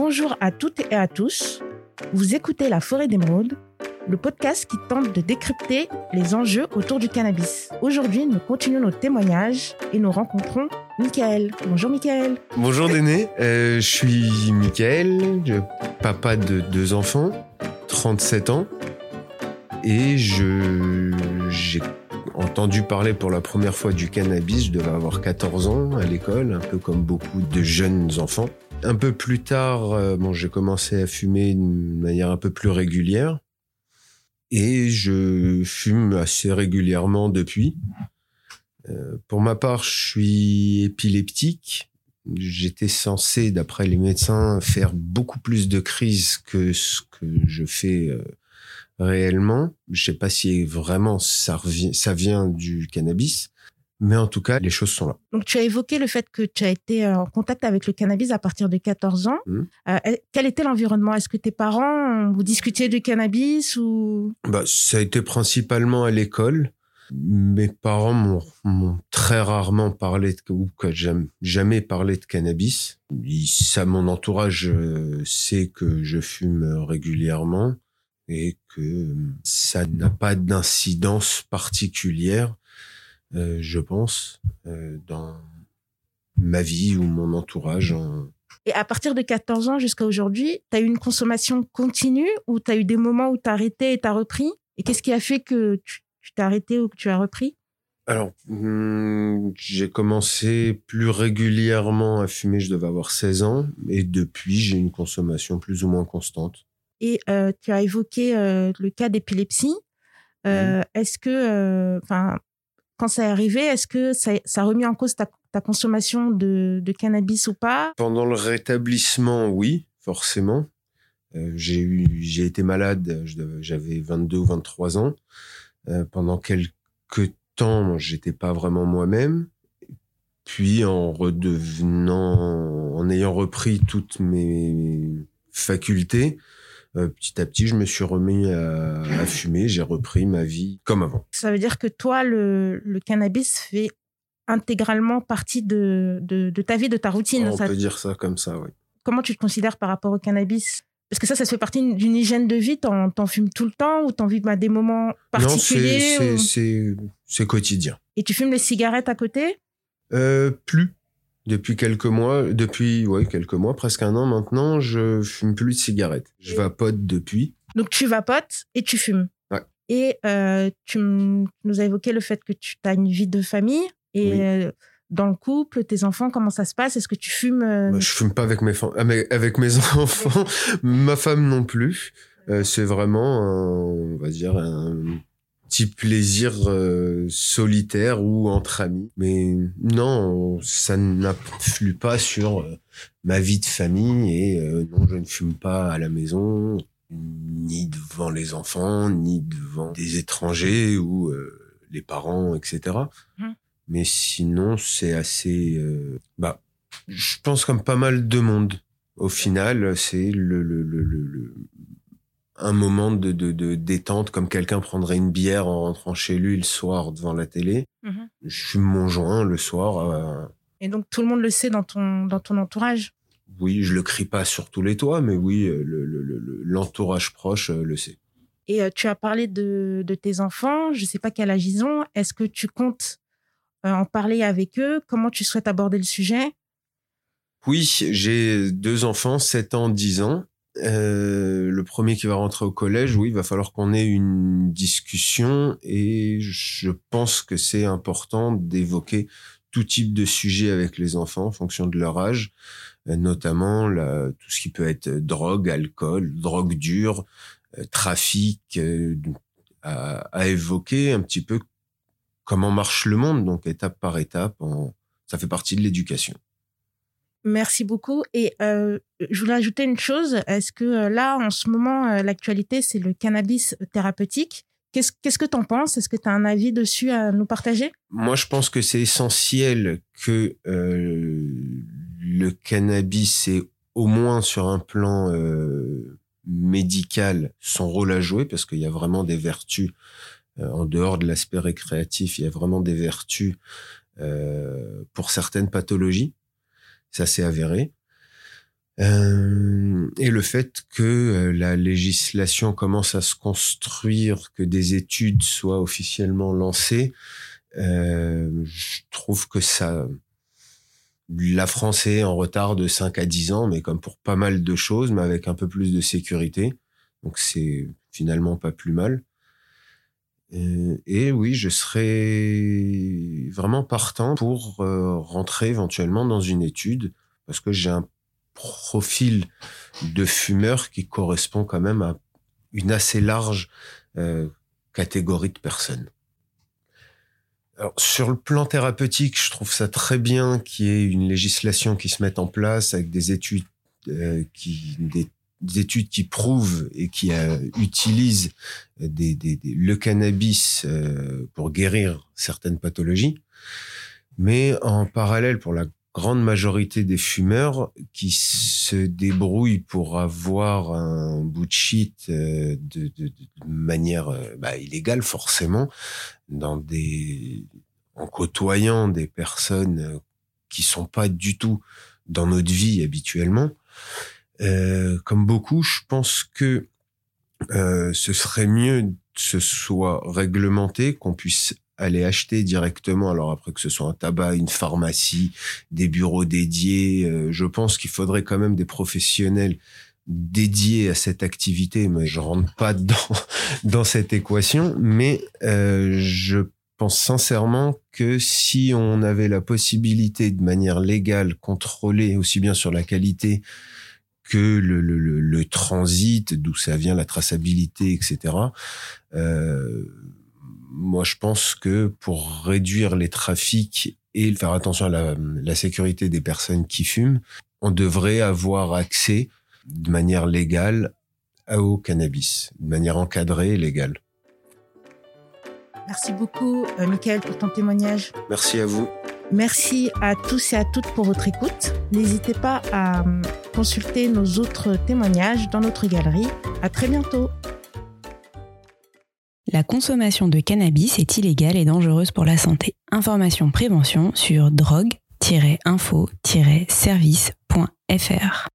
Bonjour à toutes et à tous. Vous écoutez La Forêt d'Émeraude, le podcast qui tente de décrypter les enjeux autour du cannabis. Aujourd'hui, nous continuons nos témoignages et nous rencontrons Michael. Bonjour Michael. Bonjour Déné, euh, je suis Michael, papa de deux enfants, 37 ans, et j'ai entendu parler pour la première fois du cannabis, je devais avoir 14 ans à l'école, un peu comme beaucoup de jeunes enfants. Un peu plus tard, euh, bon, j'ai commencé à fumer d'une manière un peu plus régulière, et je fume assez régulièrement depuis. Euh, pour ma part, je suis épileptique. J'étais censé, d'après les médecins, faire beaucoup plus de crises que ce que je fais euh, réellement. Je sais pas si vraiment ça, ça vient du cannabis, mais en tout cas, les choses sont là. Donc tu as évoqué le fait que tu as été euh, en contact avec le cannabis à partir de 14 ans. Mhm. Euh, quel était l'environnement? Est-ce que tes parents, vous discutiez du cannabis ou? Bah, ça a été principalement à l'école. Mes parents m'ont- très rarement parlé de, ou que jamais parlé de cannabis. Ça, mon entourage euh, sait que je fume régulièrement et que ça n'a pas d'incidence particulière, euh, je pense, euh, dans ma vie ou mon entourage. en- Et à partir de 14 ans jusqu'à aujourd'hui, tu as eu une consommation continue ou tu as eu des moments où tu as arrêté et tu as repris? Et qu'est-ce qui a fait que tu t'es arrêté ou que tu as repris? Alors, hmm, j'ai commencé plus régulièrement à fumer, je devais avoir 16 ans, et depuis, j'ai une consommation plus ou moins constante. Et euh, tu as évoqué euh, le cas d'épilepsie. Euh, Est-ce que, enfin, quand ça est arrivé, est-ce que ça, ça a remis en cause ta, consommation de, cannabis ou pas? Pendant le rétablissement, oui, forcément. Euh, j'ai été malade, j'avais 22 ou 23 ans. Euh, pendant quelques temps, j'étais pas vraiment moi-même. Puis en redevenant, en ayant repris toutes mes facultés, euh, petit à petit, je me suis remis à, à fumer. J'ai repris ma vie comme avant. Ça veut dire que toi, le, le cannabis fait intégralement partie de, de, de ta vie, de ta routine. On Ça- peut dire ça comme ça, oui. comment tu te considères par rapport au cannabis? Parce que ça, ça se fait partie d'une hygiène de vie. T'en, t'en fumes tout le temps ou t'en vis à des moments Non, particuliers c'est c'est- ou- c'est c'est quotidien. Et tu fumes les cigarettes à côté? Euh, plus. Depuis quelques mois, depuis ouais quelques mois, presque un an maintenant, je fume plus de cigarettes. Je vapote depuis. Donc tu vapotes et tu fumes. Ouais. Et euh, tu nous as évoqué le fait que tu as une vie de famille. Et Oui. euh, dans le couple, tes enfants, comment ça se passe? Est-ce que tu fumes euh, Bah, je fume pas avec mes avec avec mes enfants, ma femme non plus. Euh, c'est vraiment, un- on va dire, un petit plaisir euh, solitaire ou entre amis. Mais non, ça n'influe pas sur euh, ma vie de famille et euh, non, je ne fume pas à la maison, ni devant les enfants, ni devant des étrangers ou euh, les parents, etc. Mhm. Mais sinon, c'est assez, euh, bah, je pense comme pas mal de monde. Au final, c'est le, le, le, le- un moment de, de, de détente, comme quelqu'un prendrait une bière en rentrant chez lui le soir devant la télé. Mhm. Je fume mon joint le soir. euh, Et donc tout le monde le sait dans ton, dans ton entourage? Oui, je le crie pas sur tous les toits, mais oui, euh, le- le- l'entourage proche euh, le sait. Et euh, tu as parlé de, de tes enfants. Je ne sais pas quel âge ils ont. Est-ce que tu comptes euh, en parler avec eux? Comment tu souhaites aborder le sujet? Oui, j'ai deux enfants, 7 ans, 10 ans. Euh, le premier qui va rentrer au collège, oui, il va falloir qu'on ait une discussion et je pense que c'est important d'évoquer tout type de sujet avec les enfants en fonction de leur âge, euh, notamment tout ce qui peut être drogue, alcool, drogue dure, euh, trafic, à, évoquer un petit peu comment marche le monde, donc étape par étape, ça fait partie de l'éducation. Merci beaucoup. Et euh, je voulais ajouter une chose. Est-ce que euh, là, en ce moment, euh, l'actualité, c'est le cannabis thérapeutique? Qu'est-ce que tu en penses? Est-ce que tu as un avis dessus à nous partager? Moi, je pense que c'est essentiel que le cannabis ait au moins sur un plan médical son rôle à jouer, parce qu'il y a vraiment des vertus, en dehors de l'aspect récréatif, il y a vraiment des vertus pour certaines pathologies. Ça, c'est avéré. Euh, et le fait que euh, la législation commence à se construire, que des études soient officiellement lancées, euh, je trouve que ça, la France est en retard de 5 à 10 ans, mais comme pour pas mal de choses, mais avec un peu plus de sécurité. Donc c'est finalement pas plus mal. Euh, et oui, je serais vraiment partant pour euh, rentrer éventuellement dans une étude parce que j'ai un profil de fumeur qui correspond quand même à une assez large euh, catégorie de personnes. Alors, sur le plan thérapeutique, je trouve ça très bien qu'il y ait une législation qui se mette en place avec des études qui des des études qui prouvent et qui euh, utilisent des, des, le cannabis euh, pour guérir certaines pathologies. Mais en parallèle, pour la grande majorité des fumeurs qui se débrouillent pour avoir un bout de shit euh, de, de, de, manière bah, illégale, forcément, dans des, en côtoyant des personnes qui sont pas du tout dans notre vie habituellement, euh, comme beaucoup, je pense que euh, ce serait mieux que ce soit réglementé, qu'on puisse aller acheter directement, alors après que ce soit un tabac, une pharmacie, des bureaux dédiés, euh, je pense qu'il faudrait quand même des professionnels dédiés à cette activité, mais je rentre pas dans, dans cette équation, mais euh, je pense sincèrement que si on avait la possibilité de manière légale contrôler aussi bien sur la qualité que le, le, le, transit, d'où ça vient, la traçabilité, etc. Euh, moi, je pense que pour réduire les trafics et faire attention à la, la sécurité des personnes qui fument, on devrait avoir accès de manière légale au cannabis, de manière encadrée et légale. Merci beaucoup, euh, Michael, pour ton témoignage. Merci à vous. Merci à tous et à toutes pour votre écoute. N'hésitez pas à hum, consulter nos autres témoignages dans notre galerie. À très bientôt. La consommation de cannabis est illégale et dangereuse pour la santé. Information prévention sur drogue-info-service.fr.